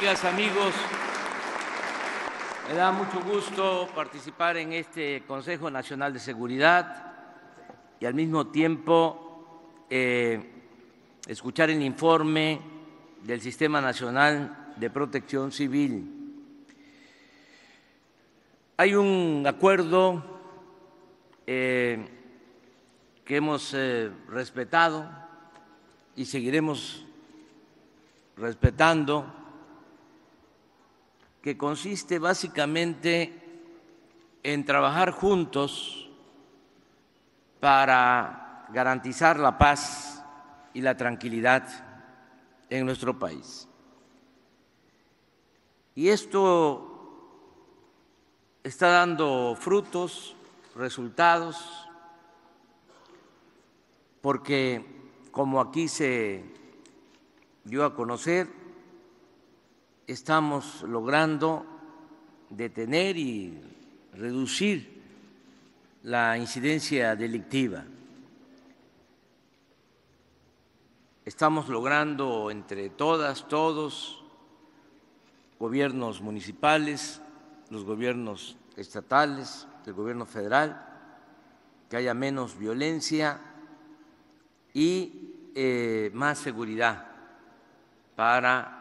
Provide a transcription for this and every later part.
amigas, amigos, me da mucho gusto participar en este Consejo Nacional de Seguridad y al mismo tiempo eh, escuchar el informe del Sistema Nacional de Protección Civil. Hay un acuerdo eh, que hemos eh, respetado y seguiremos respetando que consiste básicamente en trabajar juntos para garantizar la paz y la tranquilidad en nuestro país. Y esto está dando frutos, resultados, porque como aquí se dio a conocer, estamos logrando detener y reducir la incidencia delictiva. Estamos logrando entre todas, todos, gobiernos municipales, los gobiernos estatales, el gobierno federal, que haya menos violencia y eh, más seguridad para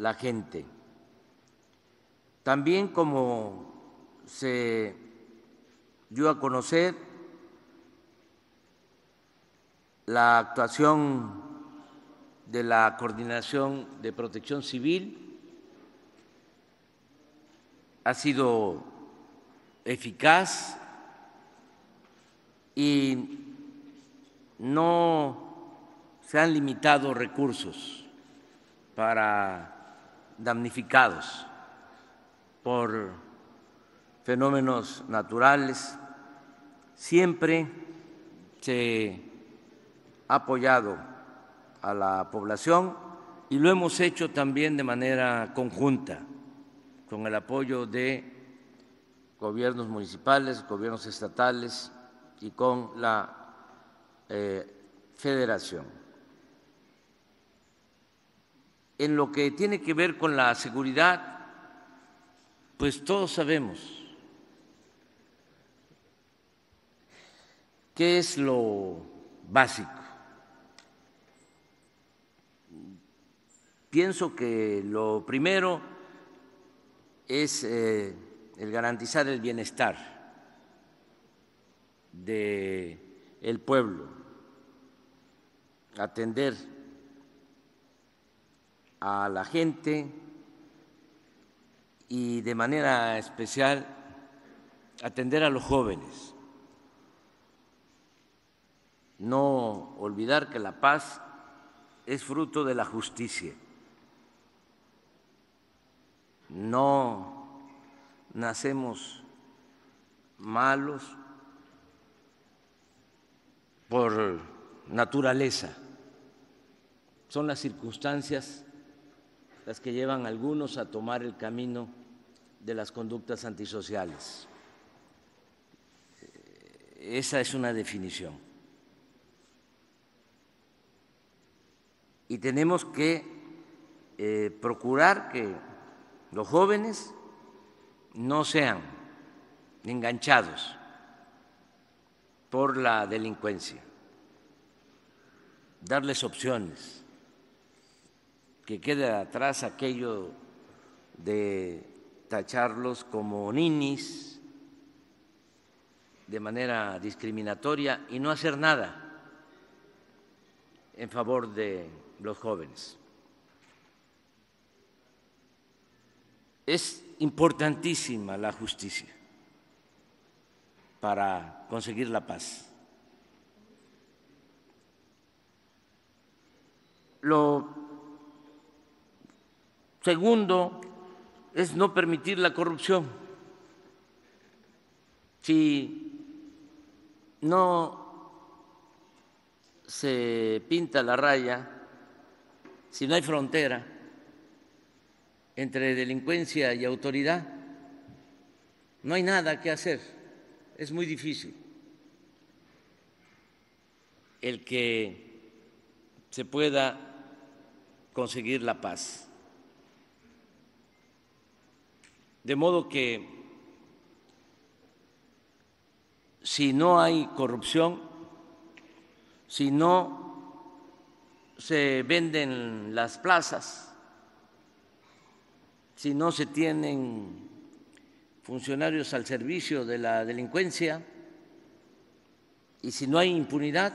la gente. También como se dio a conocer la actuación de la Coordinación de Protección Civil ha sido eficaz y no se han limitado recursos para damnificados por fenómenos naturales. Siempre se ha apoyado a la población y lo hemos hecho también de manera conjunta, con el apoyo de gobiernos municipales, gobiernos estatales y con la eh, federación. En lo que tiene que ver con la seguridad, pues todos sabemos qué es lo básico. Pienso que lo primero es eh, el garantizar el bienestar del el pueblo, atender a la gente y de manera especial atender a los jóvenes. No olvidar que la paz es fruto de la justicia. No nacemos malos por naturaleza. Son las circunstancias las que llevan a algunos a tomar el camino de las conductas antisociales. Eh, esa es una definición. Y tenemos que eh, procurar que los jóvenes no sean enganchados por la delincuencia, darles opciones que quede atrás aquello de tacharlos como ninis de manera discriminatoria y no hacer nada en favor de los jóvenes. Es importantísima la justicia para conseguir la paz. Lo Segundo, es no permitir la corrupción. Si no se pinta la raya, si no hay frontera entre delincuencia y autoridad, no hay nada que hacer. Es muy difícil el que se pueda conseguir la paz De modo que si no hay corrupción, si no se venden las plazas, si no se tienen funcionarios al servicio de la delincuencia y si no hay impunidad,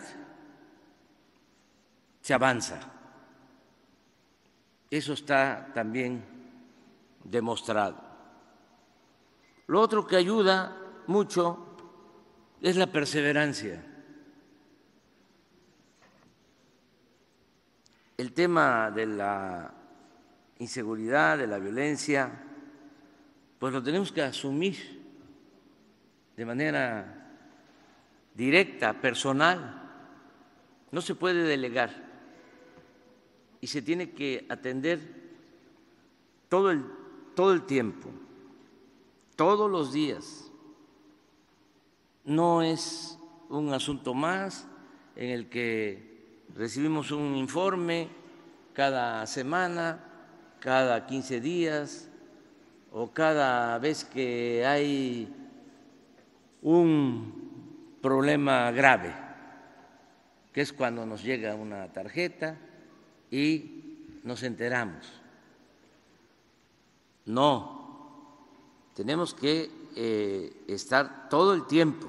se avanza. Eso está también demostrado. Lo otro que ayuda mucho es la perseverancia. El tema de la inseguridad, de la violencia, pues lo tenemos que asumir de manera directa, personal. No se puede delegar y se tiene que atender todo el, todo el tiempo, todos los días. No es un asunto más en el que recibimos un informe cada semana, cada 15 días o cada vez que hay un problema grave, que es cuando nos llega una tarjeta y nos enteramos. No, tenemos que eh, estar todo el tiempo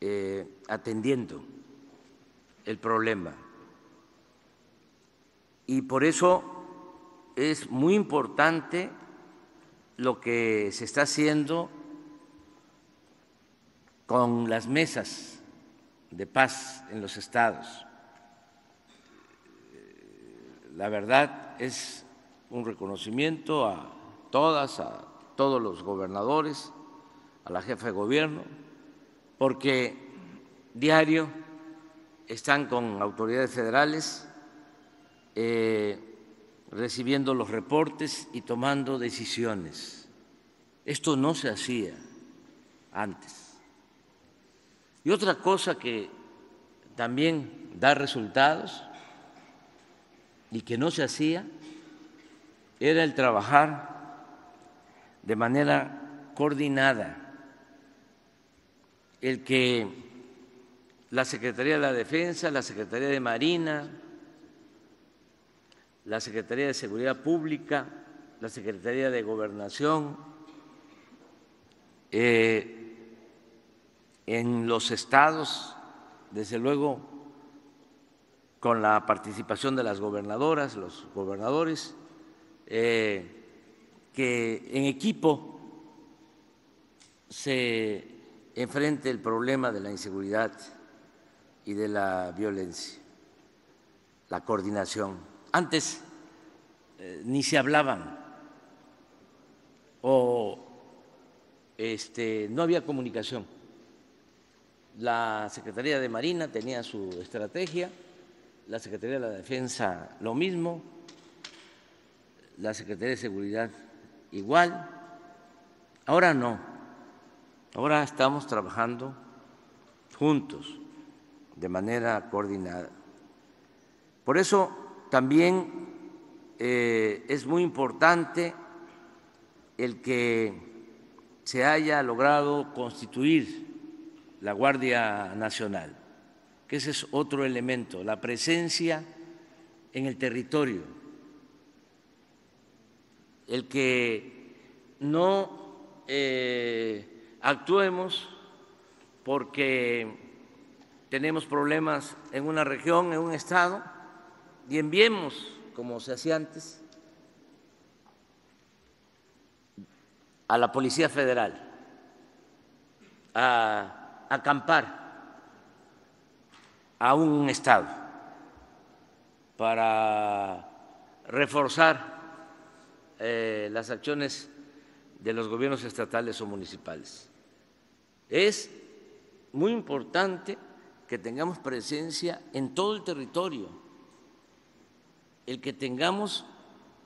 eh, atendiendo el problema. Y por eso es muy importante lo que se está haciendo con las mesas de paz en los estados. La verdad es un reconocimiento a todas, a todos los gobernadores, a la jefa de gobierno, porque diario están con autoridades federales eh, recibiendo los reportes y tomando decisiones. Esto no se hacía antes. Y otra cosa que también da resultados y que no se hacía era el trabajar de manera coordinada, el que la Secretaría de la Defensa, la Secretaría de Marina, la Secretaría de Seguridad Pública, la Secretaría de Gobernación, eh, en los estados, desde luego, con la participación de las gobernadoras, los gobernadores, eh, que en equipo se enfrente el problema de la inseguridad y de la violencia, la coordinación antes eh, ni se hablaban o este, no había comunicación. La Secretaría de Marina tenía su estrategia, la Secretaría de la Defensa lo mismo, la Secretaría de Seguridad igual. Ahora no, ahora estamos trabajando juntos, de manera coordinada. Por eso también eh, es muy importante el que se haya logrado constituir la Guardia Nacional, que ese es otro elemento, la presencia en el territorio, el que no eh, actuemos porque tenemos problemas en una región, en un estado, y enviemos, como se hacía antes, a la Policía Federal a acampar a un Estado para reforzar eh, las acciones de los gobiernos estatales o municipales. Es muy importante que tengamos presencia en todo el territorio el que tengamos,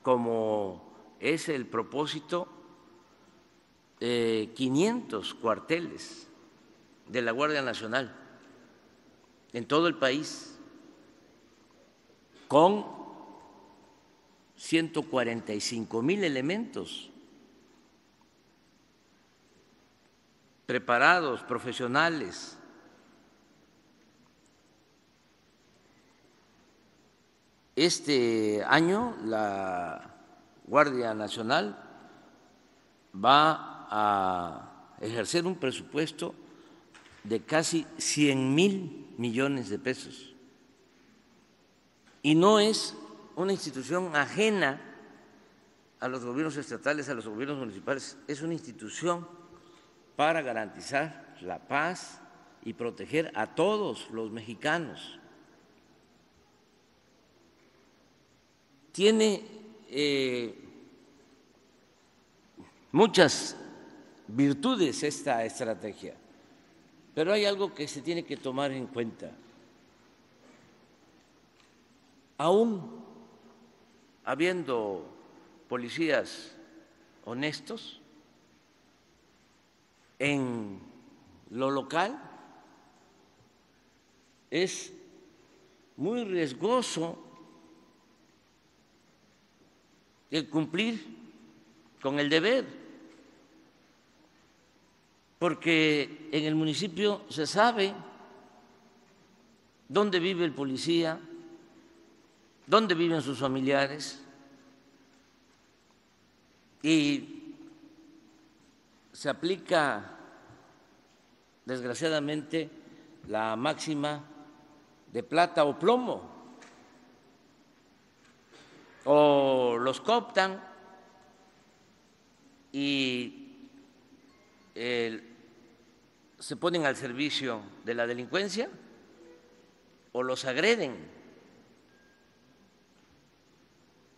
como es el propósito, 500 cuarteles de la Guardia Nacional en todo el país, con 145 mil elementos preparados, profesionales. Este año la Guardia Nacional va a ejercer un presupuesto de casi 100 mil millones de pesos. Y no es una institución ajena a los gobiernos estatales, a los gobiernos municipales, es una institución para garantizar la paz y proteger a todos los mexicanos. Tiene eh, muchas virtudes esta estrategia, pero hay algo que se tiene que tomar en cuenta. Aún habiendo policías honestos en lo local, es muy riesgoso el cumplir con el deber porque en el municipio se sabe dónde vive el policía, dónde viven sus familiares y se aplica desgraciadamente la máxima de plata o plomo o los cooptan y se ponen al servicio de la delincuencia o los agreden.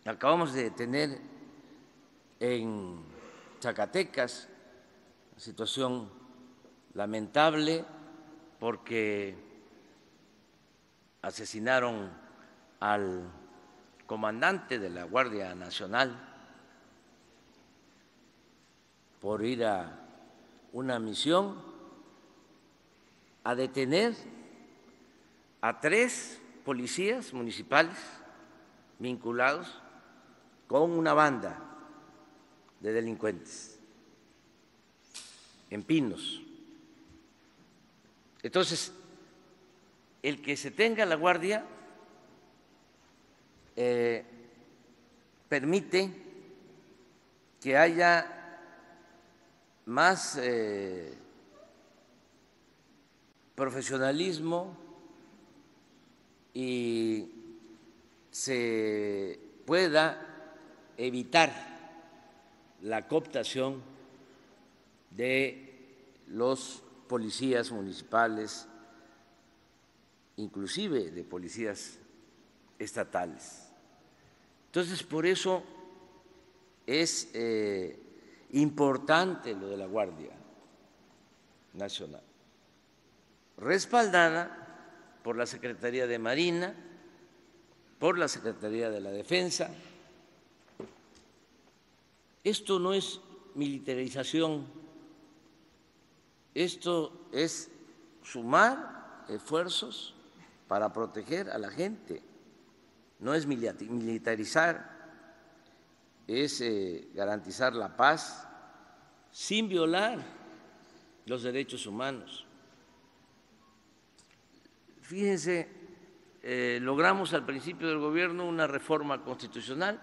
Acabamos de tener en Zacatecas una situación lamentable porque asesinaron al comandante de la Guardia Nacional por ir a una misión a detener a tres policías municipales vinculados con una banda de delincuentes en Pinos. Entonces, el que se tenga la guardia eh, permite que haya más eh, profesionalismo y se pueda evitar la cooptación de los policías municipales, inclusive de policías estatales. Entonces, por eso es eh, importante lo de la Guardia Nacional respaldada por la Secretaría de Marina, por la Secretaría de la Defensa. Esto no es militarización, esto es sumar esfuerzos para proteger a la gente, no es militarizar, es eh, garantizar la paz sin violar los derechos humanos. Fíjense, eh, logramos al principio del gobierno una reforma constitucional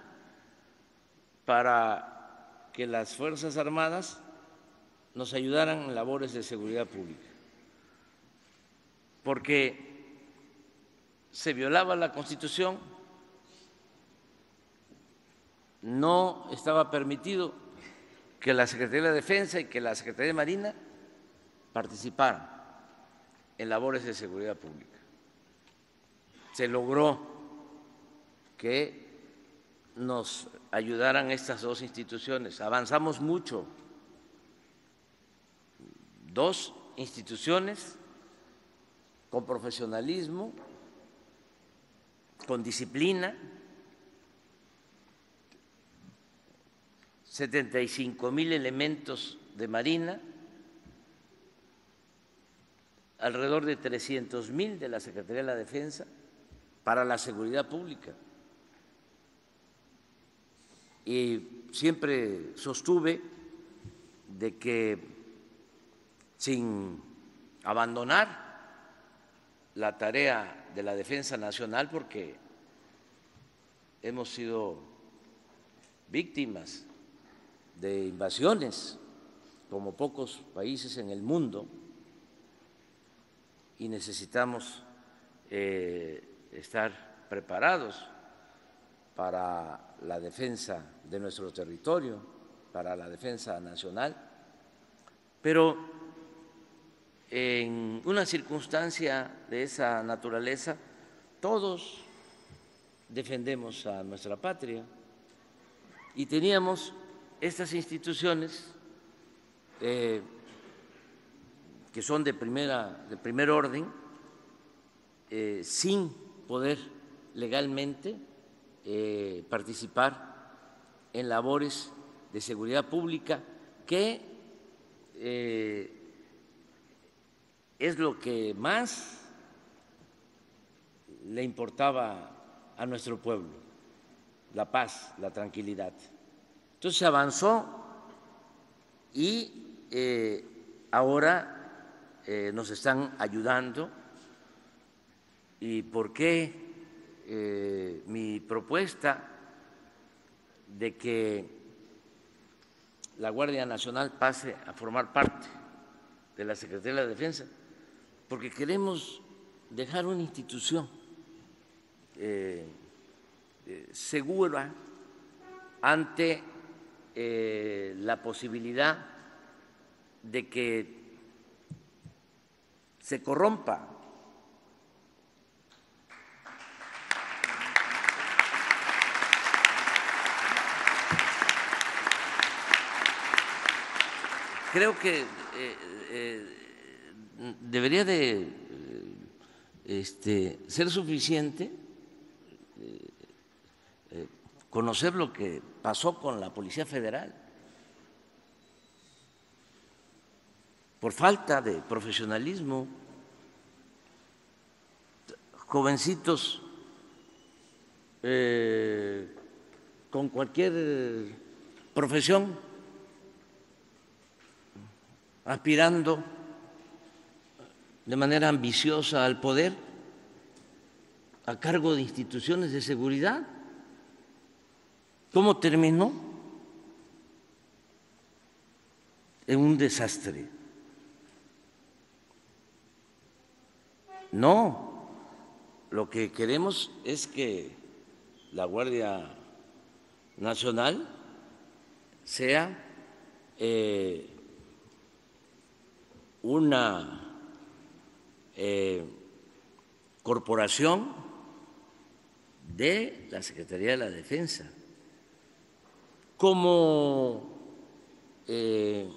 para que las Fuerzas Armadas nos ayudaran en labores de seguridad pública, porque se violaba la Constitución, no estaba permitido que la Secretaría de Defensa y que la Secretaría de Marina participaran en labores de seguridad pública. Se logró que nos ayudaran estas dos instituciones. Avanzamos mucho. Dos instituciones con profesionalismo, con disciplina, 75 mil elementos de Marina, alrededor de 300 mil de la Secretaría de la Defensa para la seguridad pública. Y siempre sostuve de que sin abandonar la tarea de la defensa nacional, porque hemos sido víctimas de invasiones como pocos países en el mundo y necesitamos eh, estar preparados para la defensa de nuestro territorio, para la defensa nacional, pero en una circunstancia de esa naturaleza todos defendemos a nuestra patria y teníamos estas instituciones eh, que son de, primera, de primer orden, eh, sin poder legalmente eh, participar en labores de seguridad pública, que es lo que más le importaba a nuestro pueblo, la paz, la tranquilidad. Entonces se avanzó y eh, ahora eh, nos están ayudando. ¿Y por qué eh, mi propuesta de que la Guardia Nacional pase a formar parte de la Secretaría de la Defensa? Porque queremos dejar una institución segura ante eh, la posibilidad de que se corrompa. Creo que eh, eh, debería de este, ser suficiente conocer lo que pasó con la Policía Federal. Por falta de profesionalismo, jovencitos eh, con cualquier profesión, aspirando de manera ambiciosa al poder a cargo de instituciones de seguridad. ¿Cómo terminó? En un desastre. No, lo que queremos es que la Guardia Nacional sea eh, una eh, corporación de la Secretaría de la Defensa. Como eh,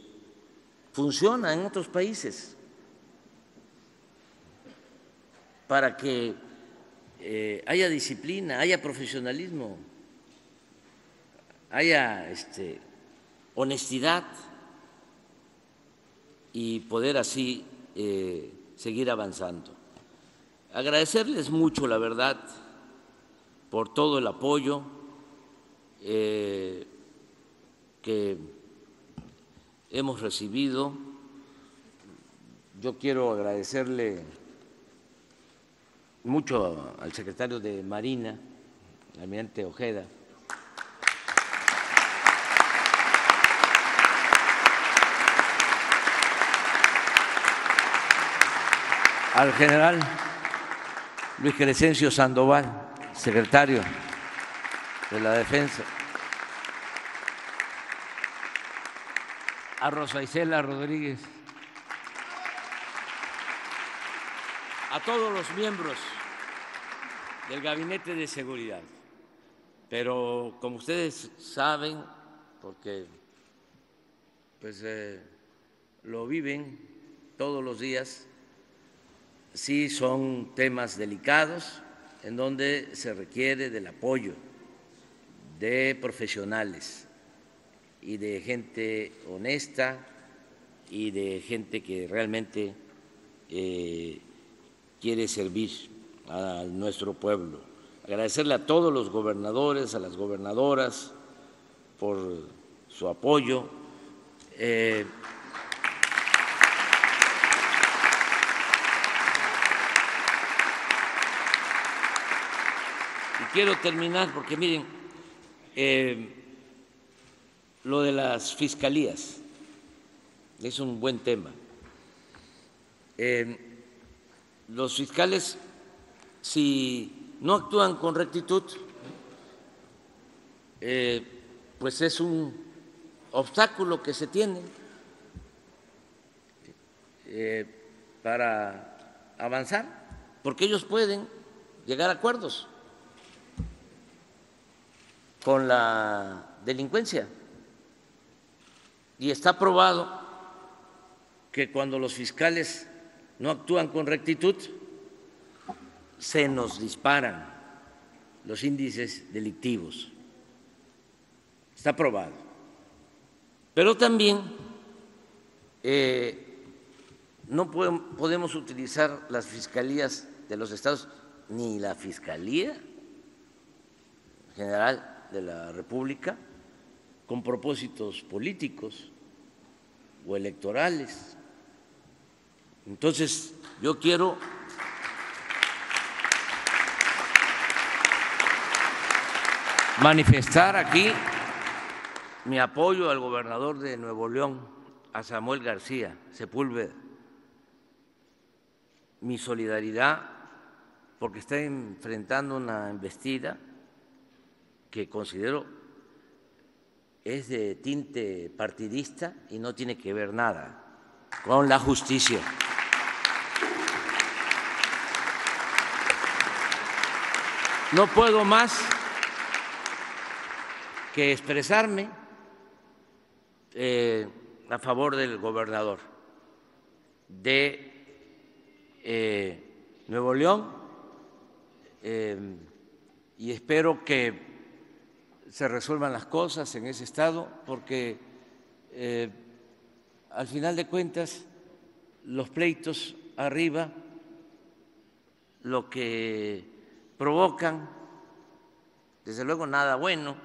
funciona en otros países para que eh, haya disciplina, haya profesionalismo, haya este, honestidad y poder así eh, seguir avanzando. Agradecerles mucho, la verdad, por todo el apoyo que hemos recibido. Yo quiero agradecerle mucho al secretario de Marina, almirante Ojeda, al general Luis Crescencio Sandoval, secretario de la Defensa. a Rosa Isela Rodríguez, a todos los miembros del Gabinete de Seguridad. Pero como ustedes saben, porque pues eh, lo viven todos los días, sí son temas delicados en donde se requiere del apoyo de profesionales y de gente honesta y de gente que realmente eh, quiere servir a nuestro pueblo. Agradecerle a todos los gobernadores, a las gobernadoras, por su apoyo. Eh, quiero terminar porque miren, eh, lo de las fiscalías es un buen tema. Eh, los fiscales, si no actúan con rectitud, eh, pues es un obstáculo que se tiene para avanzar, porque ellos pueden llegar a acuerdos con la delincuencia. Y está probado que cuando los fiscales no actúan con rectitud, se nos disparan los índices delictivos. Está probado. Pero también eh, no podemos utilizar las fiscalías de los estados ni la Fiscalía General de la República con propósitos políticos o electorales. Entonces, yo quiero manifestar aquí mi apoyo al gobernador de Nuevo León, a Samuel García Sepúlveda, mi solidaridad porque está enfrentando una embestida que considero es de tinte partidista y no tiene que ver nada con la justicia. No puedo más que expresarme eh, a favor del gobernador de eh, Nuevo León eh, y espero que se resuelvan las cosas en ese estado porque al final de cuentas los pleitos arriba lo que provocan, desde luego nada bueno,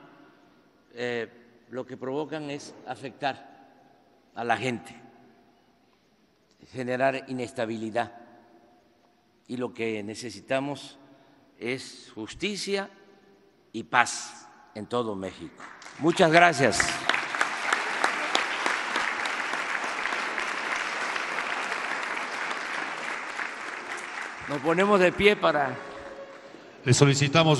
eh, lo que provocan es afectar a la gente, generar inestabilidad. Y lo que necesitamos es justicia y paz en todo México. Muchas gracias. Nos ponemos de pie para... Le solicitamos